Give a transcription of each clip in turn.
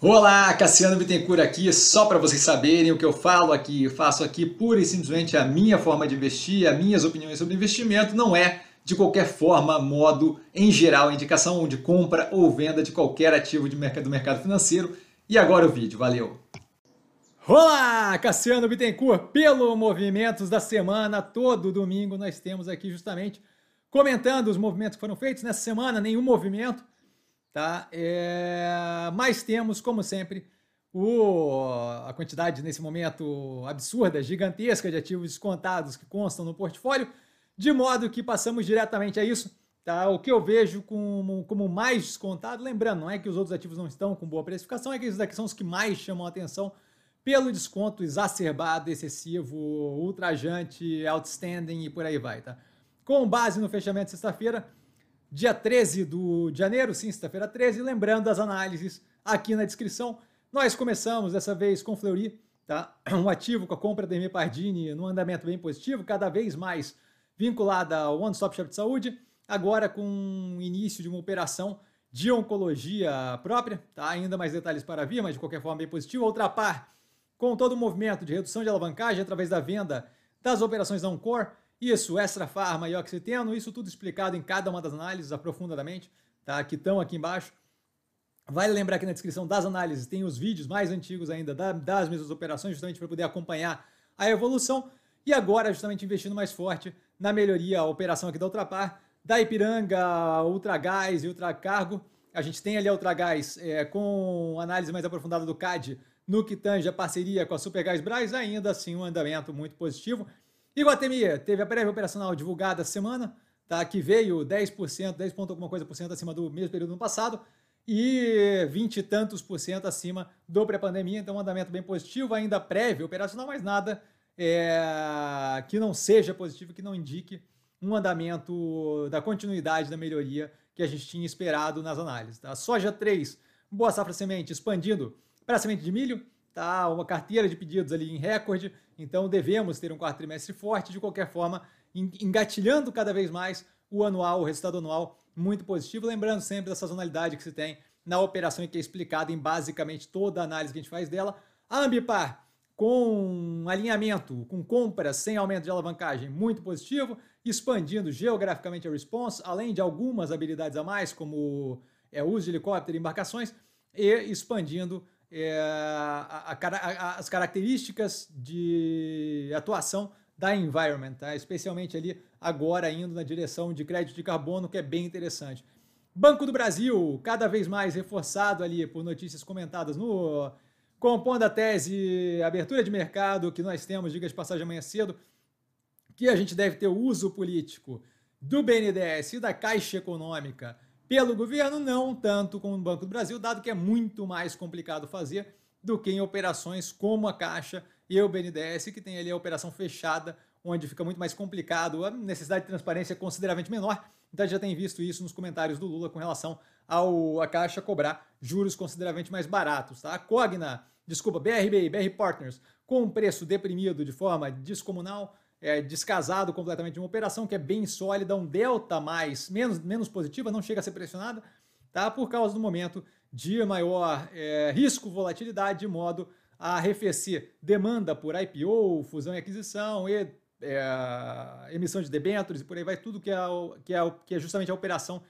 Olá, Cassiano Bittencourt aqui, só para vocês saberem o que eu falo aqui, eu faço aqui pura e simplesmente a minha forma de investir, as minhas opiniões sobre investimento, não é de qualquer forma, modo, em geral, indicação de compra ou venda de qualquer ativo de mercado, do mercado financeiro. E agora o vídeo, valeu! Olá, Cassiano Bittencourt, pelo Movimentos da Semana, todo domingo nós temos aqui justamente comentando os movimentos que foram feitos nessa semana, nenhum movimento, Tá? É... Mas temos, como sempre, o... a quantidade nesse momento absurda, gigantesca de ativos descontados que constam no portfólio, de modo que passamos diretamente a isso. Tá? O que eu vejo como, como mais descontado, lembrando, não é que os outros ativos não estão com boa precificação, é que esses daqui são os que mais chamam a atenção pelo desconto exacerbado, excessivo, ultrajante, outstanding e por aí vai. Tá? Com base no fechamento de sexta-feira, dia 13 do, de janeiro, sexta-feira 13, lembrando as análises aqui na descrição. Nós começamos dessa vez com Fleury, tá? um ativo com a compra da M. Pardini num andamento bem positivo, cada vez mais vinculada ao One Stop Shop de Saúde, agora com início de uma operação de oncologia própria, tá? ainda mais detalhes para vir, mas de qualquer forma bem positivo. Outra par, com todo o movimento de redução de alavancagem através da venda das operações da Encore, isso, Extra Farma e Oxiteno, isso tudo explicado em cada uma das análises aprofundadamente, tá? Que estão aqui embaixo. Vale lembrar que na descrição das análises tem os vídeos mais antigos ainda das mesmas operações, justamente para poder acompanhar a evolução. E agora, justamente investindo mais forte na melhoria, a operação aqui da Ultrapar, da Ipiranga, Ultragás e Ultracargo. A gente tem ali a Ultragás é, com análise mais aprofundada do CAD no que tange a parceria com a Supergás Braz, ainda assim um andamento muito positivo. Iguatemi teve a prévia operacional divulgada semana, tá? que veio 10%, 10 ponto alguma coisa por cento acima do mesmo período do ano passado e 20 e tantos por cento acima do pré-pandemia, então um andamento bem positivo, ainda prévio operacional, mas nada é, que não seja positivo, que não indique um andamento da continuidade da melhoria que a gente tinha esperado nas análises. Tá? Soja 3, boa safra semente expandindo para semente de milho, tá? uma carteira de pedidos ali em recorde, então devemos ter um quarto trimestre forte, de qualquer forma, engatilhando cada vez mais o anual, o resultado anual muito positivo, lembrando sempre da sazonalidade que se tem na operação e que é explicada em basicamente toda a análise que a gente faz dela. A Ambipar, com alinhamento, com compras sem aumento de alavancagem, muito positivo, expandindo geograficamente a response, além de algumas habilidades a mais, como é, uso de helicóptero e embarcações, e expandindo é, a, a, as características de atuação da environment, tá? especialmente ali agora indo na direção de crédito de carbono, que é bem interessante. Banco do Brasil, cada vez mais reforçado ali por notícias comentadas no compondo a tese abertura de mercado que nós temos, diga de passagem amanhã cedo, que a gente deve ter uso político do BNDES e da Caixa Econômica pelo governo, não tanto como o Banco do Brasil, dado que é muito mais complicado fazer do que em operações como a Caixa e o BNDES, que tem ali a operação fechada, onde fica muito mais complicado, a necessidade de transparência é consideravelmente menor. Então já tem visto isso nos comentários do Lula com relação ao a Caixa cobrar juros consideravelmente mais baratos. Tá? A Cogna, desculpa, BRB, BR Partners, com um preço deprimido de forma descomunal, é, descasado completamente de uma operação que é bem sólida, um delta mais, menos, menos positiva, não chega a ser pressionada, tá? por causa do momento de maior é, risco, volatilidade, de modo a arrefecer demanda por IPO, fusão e aquisição e é, emissão de debêntures e por aí vai, tudo que é, que é, que é justamente a operação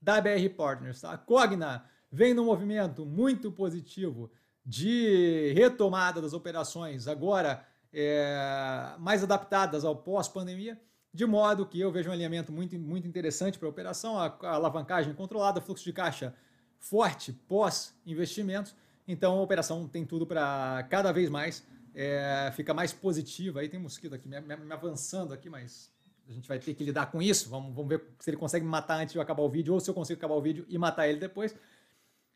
da BR Partners. Tá? A Cogna vem num movimento muito positivo de retomada das operações, agora é, mais adaptadas ao pós-pandemia, de modo que eu vejo um alinhamento muito, muito interessante para a operação, a, alavancagem controlada, fluxo de caixa forte pós-investimentos. Então a operação tem tudo para cada vez mais é, ficar mais positiva. Aí tem mosquito aqui me, me, me, avançando aqui, mas a gente vai ter que lidar com isso. Vamos, vamos ver se ele consegue me matar antes de eu acabar o vídeo ou se eu consigo acabar o vídeo e matar ele depois.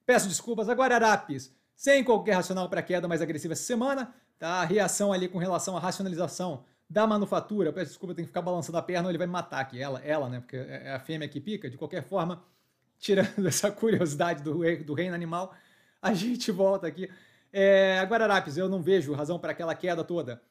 Peço desculpas. Agora, Arapis, sem qualquer racional para queda mais agressiva essa semana. Tá? A reação ali com relação à racionalização da manufatura, peço desculpa, tenho que ficar balançando a perna, ele vai me matar aqui, ela, ela, né? Porque é, é a fêmea que pica. De qualquer forma, tirando essa curiosidade do, do reino animal, a gente volta aqui. É, agora, Arapes, eu não vejo razão para aquela queda toda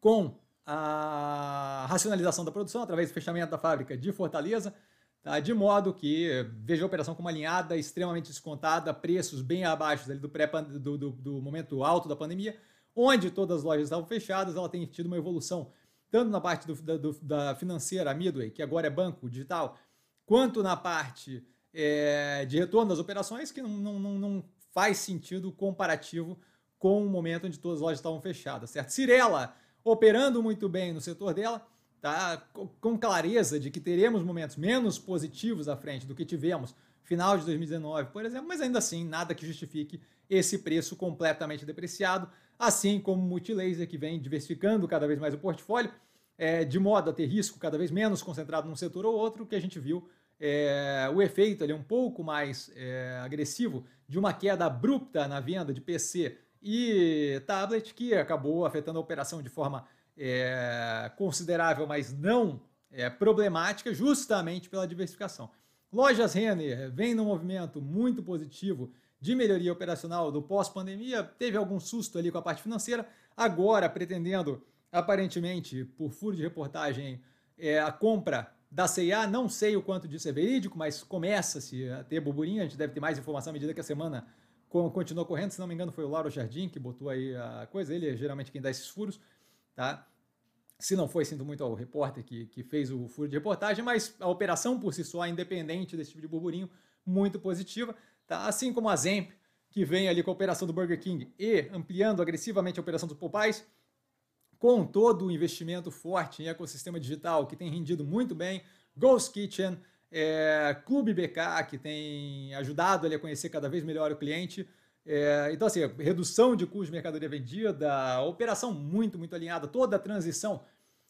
com a racionalização da produção através do fechamento da fábrica de Fortaleza. Tá? De modo que veja a operação como alinhada, extremamente descontada, preços bem abaixo do, pré do, do, do momento alto da pandemia, onde todas as lojas estavam fechadas, ela tem tido uma evolução tanto na parte do, da, do, da, financeira, a Midway, que agora é banco digital, quanto na parte é, de retorno das operações, que não, não, não, faz sentido comparativo com o momento onde todas as lojas estavam fechadas, certo? Cirela operando muito bem no setor dela, tá? com clareza de que teremos momentos menos positivos à frente do que tivemos final de 2019, por exemplo, mas ainda assim nada que justifique esse preço completamente depreciado, assim como o Multilaser, que vem diversificando cada vez mais o portfólio, é, de modo a ter risco cada vez menos concentrado num setor ou outro, que a gente viu é, o efeito ali um pouco mais é, agressivo de uma queda abrupta na venda de PC e tablet, que acabou afetando a operação de forma é, considerável, mas não é, problemática, justamente pela diversificação. Lojas Renner vem num movimento muito positivo de melhoria operacional do pós-pandemia, teve algum susto ali com a parte financeira, agora pretendendo, aparentemente, por furo de reportagem, é, a compra da CIA, não sei o quanto disso é verídico, mas começa-se a ter burburinho, a gente deve ter mais informação à medida que a semana continua correndo, se não me engano foi o Lauro Jardim que botou aí a coisa, ele é geralmente quem dá esses furos, tá? Se não foi, sinto muito ao repórter que, que fez o furo de reportagem, mas a operação por si só, independente desse tipo de burburinho, muito positiva. Tá? Assim como a Zemp, que vem ali com a operação do Burger King e ampliando agressivamente a operação dos Popeyes, com todo o investimento forte em ecossistema digital, que tem rendido muito bem, Ghost Kitchen, é, Clube BK, que tem ajudado a conhecer cada vez melhor o cliente. É, então, assim, redução de custo de mercadoria vendida, operação muito, muito alinhada, toda a transição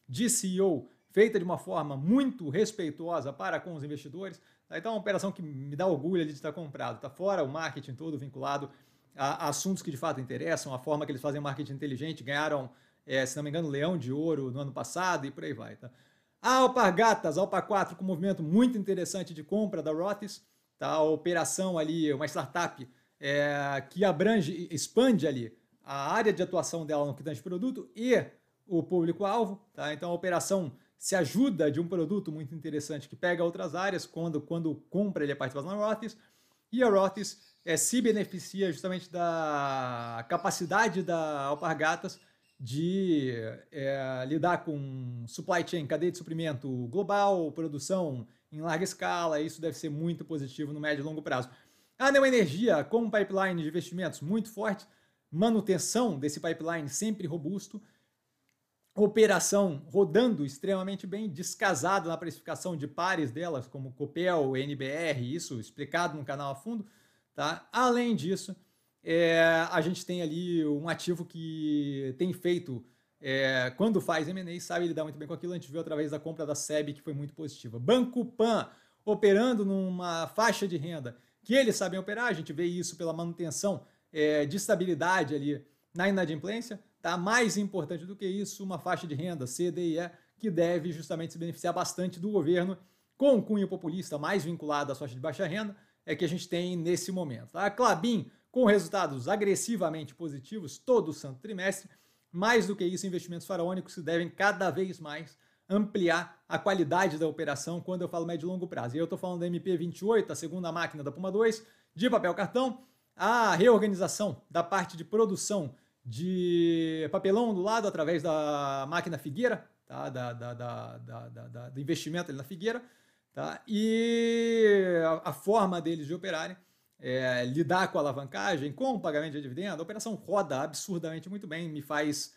de CEO feita de uma forma muito respeitosa para com os investidores. Então, é uma operação que me dá orgulho de estar comprado. Está fora o marketing todo vinculado a, assuntos que de fato interessam, a forma que eles fazem marketing inteligente, ganharam, é, se não me engano, Leão de Ouro no ano passado e por aí vai. Tá? A Alpargatas, Alpa 4, com um movimento muito interessante de compra da Rotis, tá? a operação ali, uma startup é, que abrange, expande ali a área de atuação dela no que tange produto e o público-alvo. Tá? Então a operação se ajuda de um produto muito interessante que pega outras áreas, quando, quando compra ele é participação na Rotis, e a Rotis é, se beneficia justamente da capacidade da Alpargatas de é, lidar com supply chain, cadeia de suprimento global, produção em larga escala, isso deve ser muito positivo no médio e longo prazo. A Neoenergia, com um pipeline de investimentos muito forte, manutenção desse pipeline sempre robusto, operação rodando extremamente bem, descasado na precificação de pares delas, como Copel, NBR, isso explicado no canal a fundo. Tá? Além disso, é, a gente tem ali um ativo que tem feito, é, quando faz M&A, sabe lidar muito bem com aquilo. A gente viu através da compra da SEB, que foi muito positiva. Banco Pan, operando numa faixa de renda que eles sabem operar, a gente vê isso pela manutenção é, de estabilidade ali na inadimplência. Tá? Mais importante do que isso, uma faixa de renda, CDE, que deve justamente se beneficiar bastante do governo com um cunho populista mais vinculado à faixa de baixa renda, é que a gente tem nesse momento. A Clabin, com resultados agressivamente positivos todo o santo trimestre, mais do que isso, investimentos faraônicos que devem cada vez mais ampliar a qualidade da operação quando eu falo médio e longo prazo. E eu estou falando da MP28, a segunda máquina da Puma 2, de papel cartão, a reorganização da parte de produção de papelão do lado através da máquina Figueira, tá? da, da, da, da do investimento ali na Figueira, tá? e a, a forma deles de operarem, é, lidar com a alavancagem, com o pagamento de dividendo, a operação roda absurdamente muito bem, me faz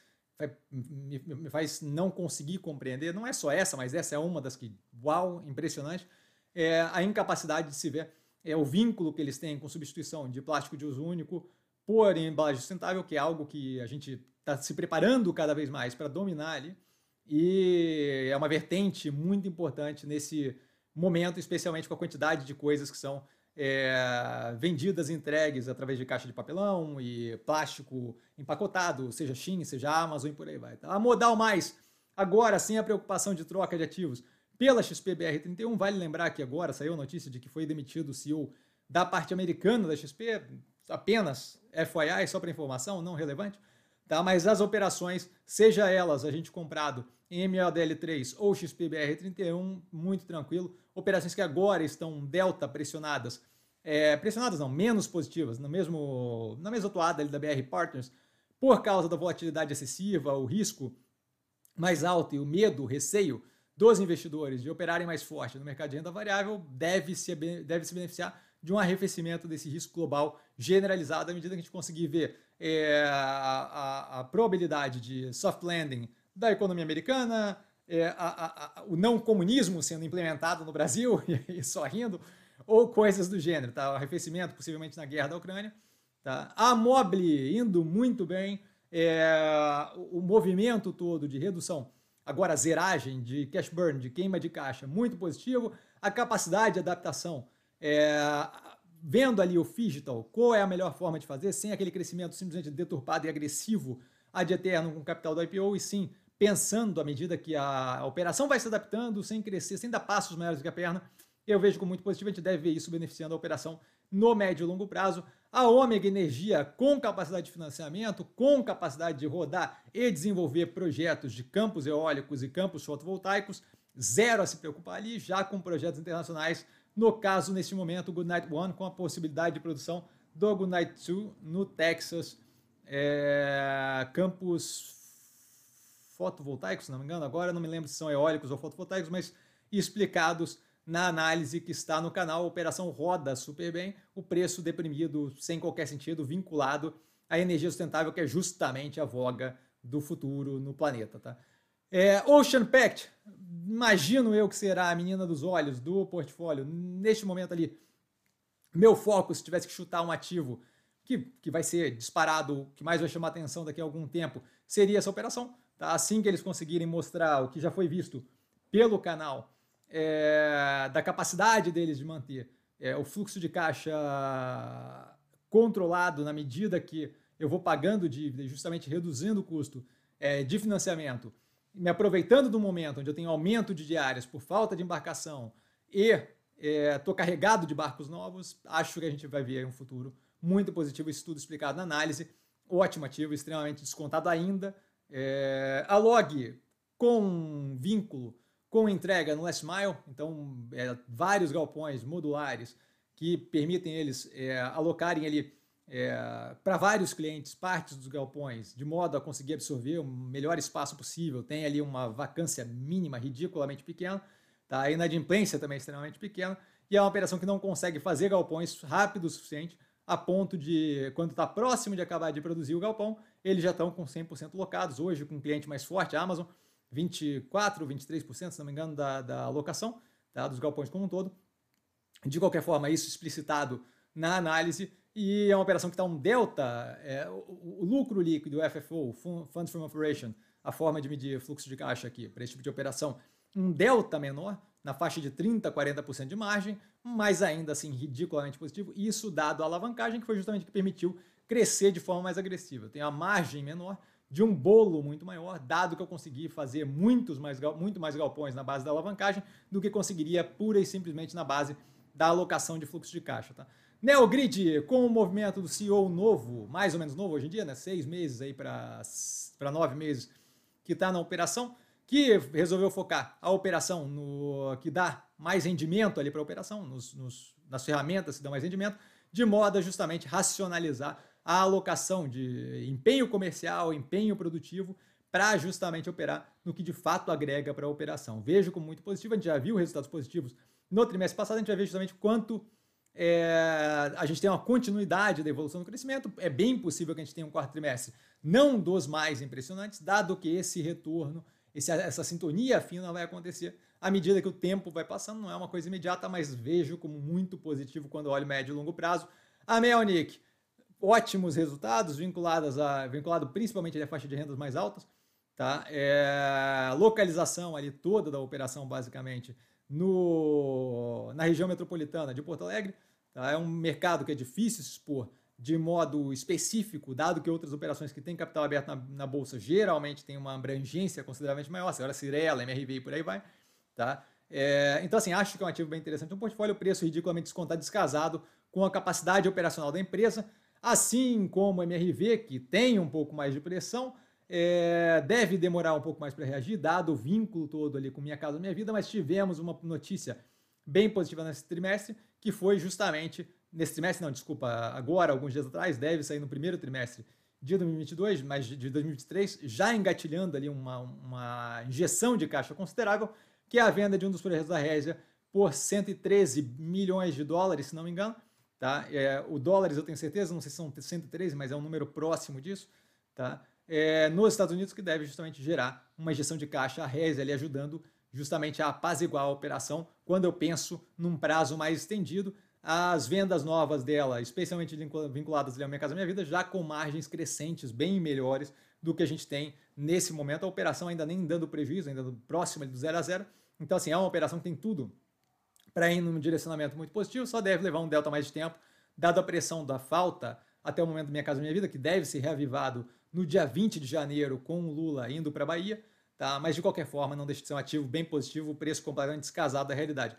me, me, faz não conseguir compreender, não é só essa, mas essa é uma das que, uau, impressionante, é a incapacidade de se ver é o vínculo que eles têm com substituição de plástico de uso único por embalagem sustentável, que é algo que a gente está se preparando cada vez mais para dominar ali, e é uma vertente muito importante nesse momento, especialmente com a quantidade de coisas que são é, vendidas, entregues através de caixa de papelão e plástico empacotado, seja Shein, seja Amazon e por aí vai. A Modal Mais, agora sem a preocupação de troca de ativos pela XPBR31, vale lembrar que agora saiu a notícia de que foi demitido o CEO da parte americana da XP, apenas FYI, só para informação, não relevante, tá? mas as operações, seja elas a gente comprado MLDL3 ou XPBR31, muito tranquilo. Operações que agora estão delta pressionadas, é, pressionadas não, menos positivas, no mesmo, na mesma toada ali da BR Partners, por causa da volatilidade excessiva, o risco mais alto e o medo, o receio dos investidores de operarem mais forte no mercado de renda variável deve se, deve se beneficiar de um arrefecimento desse risco global generalizado à medida que a gente conseguir ver é, a, a, a, probabilidade de soft landing da economia americana, é, a, o não comunismo sendo implementado no Brasil e só rindo, ou coisas do gênero, tá? O arrefecimento possivelmente na guerra da Ucrânia, tá? A Mobile indo muito bem, é, o movimento todo de redução, agora zeragem de cash burn, de queima de caixa, muito positivo, a capacidade de adaptação é, vendo ali o digital, qual é a melhor forma de fazer, sem aquele crescimento simplesmente deturpado e agressivo ad eterno com o capital do IPO, e sim pensando à medida que a operação vai se adaptando, sem crescer, sem dar passos maiores do que a perna, eu vejo como muito positivo, a gente deve ver isso beneficiando a operação no médio e longo prazo. A Ômega Energia, com capacidade de financiamento, com capacidade de rodar e desenvolver projetos de campos eólicos e campos fotovoltaicos, zero a se preocupar ali, já com projetos internacionais no caso, neste momento, o Goodnight One com a possibilidade de produção do Goodnight 2 no Texas, é, campos fotovoltaicos, se não me engano, agora não me lembro se são eólicos ou fotovoltaicos, mas explicados na análise que está no canal. A operação roda super bem, o preço deprimido, sem qualquer sentido, vinculado à energia sustentável, que é justamente a voga do futuro no planeta. Tá? É, Ocean Pact, imagino eu que será a menina dos olhos do portfólio. Neste momento ali, meu foco, se tivesse que chutar um ativo que, que vai ser disparado, que mais vai chamar atenção daqui a algum tempo, seria essa operação. Tá? Assim que eles conseguirem mostrar o que já foi visto pelo canal, é, da capacidade deles de manter é, o fluxo de caixa controlado na medida que eu vou pagando dívida e justamente reduzindo o custo é, de financiamento me aproveitando do momento onde eu tenho aumento de diárias por falta de embarcação e estou é, carregado de barcos novos, acho que a gente vai ver um futuro muito positivo. Isso tudo explicado na análise. Ótimo ativo, extremamente descontado ainda. É, a log com vínculo com entrega no last mile, então é, vários galpões modulares que permitem eles é, alocarem ali é, para vários clientes partes dos galpões, de modo a conseguir absorver o melhor espaço possível. Tem ali uma vacância mínima ridiculamente pequena, tá? a inadimplência também é extremamente pequena, e é uma operação que não consegue fazer galpões rápido o suficiente a ponto de, quando está próximo de acabar de produzir o galpão, eles já estão com 100% locados. Hoje, com um cliente mais forte, a Amazon, 24%, 23%, se não me engano, da, da alocação tá? dos galpões como um todo. De qualquer forma, isso explicitado na análise e é uma operação que está um delta, é, o, o, lucro líquido, o FFO, Funds from Operation, a forma de medir fluxo de caixa aqui para esse tipo de operação, um delta menor, na faixa de 30% a 40% de margem, mas ainda assim ridiculamente positivo, isso dado a alavancagem, que foi justamente o que permitiu crescer de forma mais agressiva. Tem a margem menor de um bolo muito maior, dado que eu consegui fazer muitos mais, muito mais galpões na base da alavancagem do que conseguiria pura e simplesmente na base da alocação de fluxo de caixa. Tá? Neogrid, com o movimento do CEO novo, mais ou menos novo hoje em dia, né? seis meses aí para nove meses, que está na operação, que resolveu focar a operação no que dá mais rendimento ali para a operação, nos, nos, nas ferramentas que dão mais rendimento, de modo a justamente racionalizar a alocação de empenho comercial, empenho produtivo, para justamente operar no que de fato agrega para a operação. Vejo como muito positivo, a gente já viu resultados positivos no trimestre passado, a gente já viu justamente quanto é, a gente tem uma continuidade da evolução do crescimento. É bem possível que a gente tenha um quarto trimestre não dos mais impressionantes, dado que esse retorno, esse, essa sintonia fina vai acontecer à medida que o tempo vai passando. Não é uma coisa imediata, mas vejo como muito positivo quando olho médio e longo prazo. A Melnick, ótimos resultados, vinculados a, vinculado principalmente à faixa de rendas mais altas. Tá? É, localização ali toda da operação, basicamente, no, na região metropolitana de Porto Alegre. Tá? É um mercado que é difícil se expor de modo específico, dado que outras operações que têm capital aberto na, na bolsa geralmente têm uma abrangência consideravelmente maior, senhora Cirela, MRV e por aí vai. Tá? É, então, assim, acho que é um ativo bem interessante. Um portfólio, preço ridiculamente descontado, descasado, com a capacidade operacional da empresa, assim como o MRV, que tem um pouco mais de pressão, é, deve demorar um pouco mais para reagir, dado o vínculo todo ali com Minha Casa Minha Vida, mas tivemos uma notícia bem positiva nesse trimestre, que foi justamente, nesse trimestre não, desculpa, agora, alguns dias atrás, deve sair no primeiro trimestre de 2022, mas de 2023, já engatilhando ali uma, uma injeção de caixa considerável, que é a venda de um dos projetos da Résia por 113 milhões de dólares, se não me engano. Tá? É, o dólares eu tenho certeza, não sei se são 113, mas é um número próximo disso. Tá? É, nos Estados Unidos, que deve justamente gerar uma injeção de caixa, a Résia ali ajudando justamente a apaziguar a operação, quando eu penso num prazo mais estendido, as vendas novas dela, especialmente vinculadas ao Minha Casa Minha Vida, já com margens crescentes bem melhores do que a gente tem nesse momento. A operação ainda nem dando prejuízo, ainda próxima do zero a zero. Então, assim, é uma operação que tem tudo para ir num direcionamento muito positivo, só deve levar um delta mais de tempo, dado a pressão da falta até o momento do Minha Casa Minha Vida, que deve ser reavivado no dia 20 de janeiro com o Lula indo para a Bahia, tá? mas de qualquer forma não deixa de ser um ativo bem positivo, o preço completamente descasado da realidade.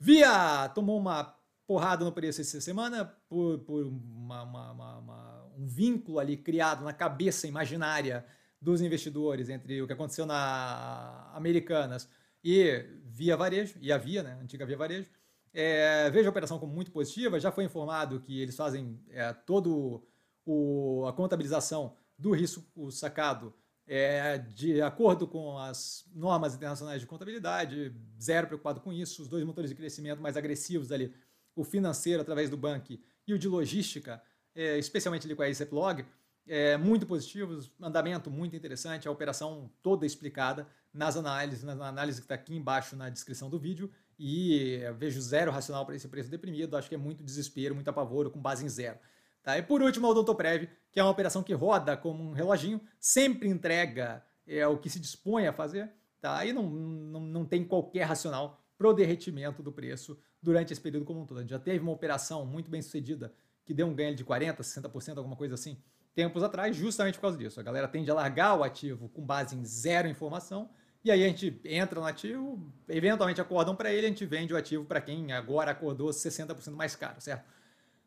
Via tomou uma porrada no preço essa semana por, por uma, uma, uma, um vínculo ali criado na cabeça imaginária dos investidores entre o que aconteceu na Americanas e Via Varejo, e a Via, né, antiga Via Varejo. É, vejo a operação como muito positiva, já foi informado que eles fazem é, todo o, a contabilização do risco sacado é, de acordo com as normas internacionais de contabilidade, zero preocupado com isso, os dois motores de crescimento mais agressivos ali o financeiro através do banco e o de logística, é, especialmente ali com a ACEPlog, é, muito positivos, andamento muito interessante, a operação toda explicada nas análises, na análise que está aqui embaixo na descrição do vídeo, e vejo zero racional para esse preço deprimido, acho que é muito desespero, muito apavoro, com base em zero. Tá? E por último, o Odontoprev, que é uma operação que roda como um reloginho, sempre entrega é, o que se dispõe a fazer, tá? e não, não, não tem qualquer racional para o derretimento do preço durante esse período como um todo. A gente já teve uma operação muito bem sucedida que deu um ganho de 40%, 60%, alguma coisa assim, tempos atrás, justamente por causa disso. A galera tende a largar o ativo com base em zero informação, e aí a gente entra no ativo, eventualmente acordam para ele, a gente vende o ativo para quem agora acordou 60% mais caro, certo?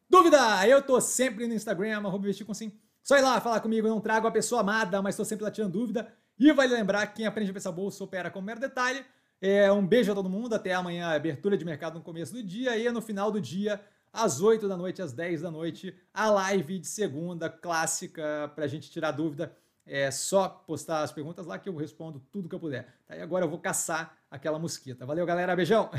Dúvida? Eu tô sempre no Instagram, arroba com sim. Só ir lá falar comigo, eu não trago a pessoa amada, mas estou sempre lá tirando dúvida. E vale lembrar que quem aprende a pensar bolsa opera com mero detalhe. É, um beijo a todo mundo, até amanhã, abertura de mercado no começo do dia e no final do dia, às 8 da noite, às 10 da noite, a live de segunda clássica para a gente tirar dúvida. É só postar as perguntas lá que eu respondo tudo que eu puder. Tá? E agora eu vou caçar aquela mosquita. Valeu, galera. Beijão!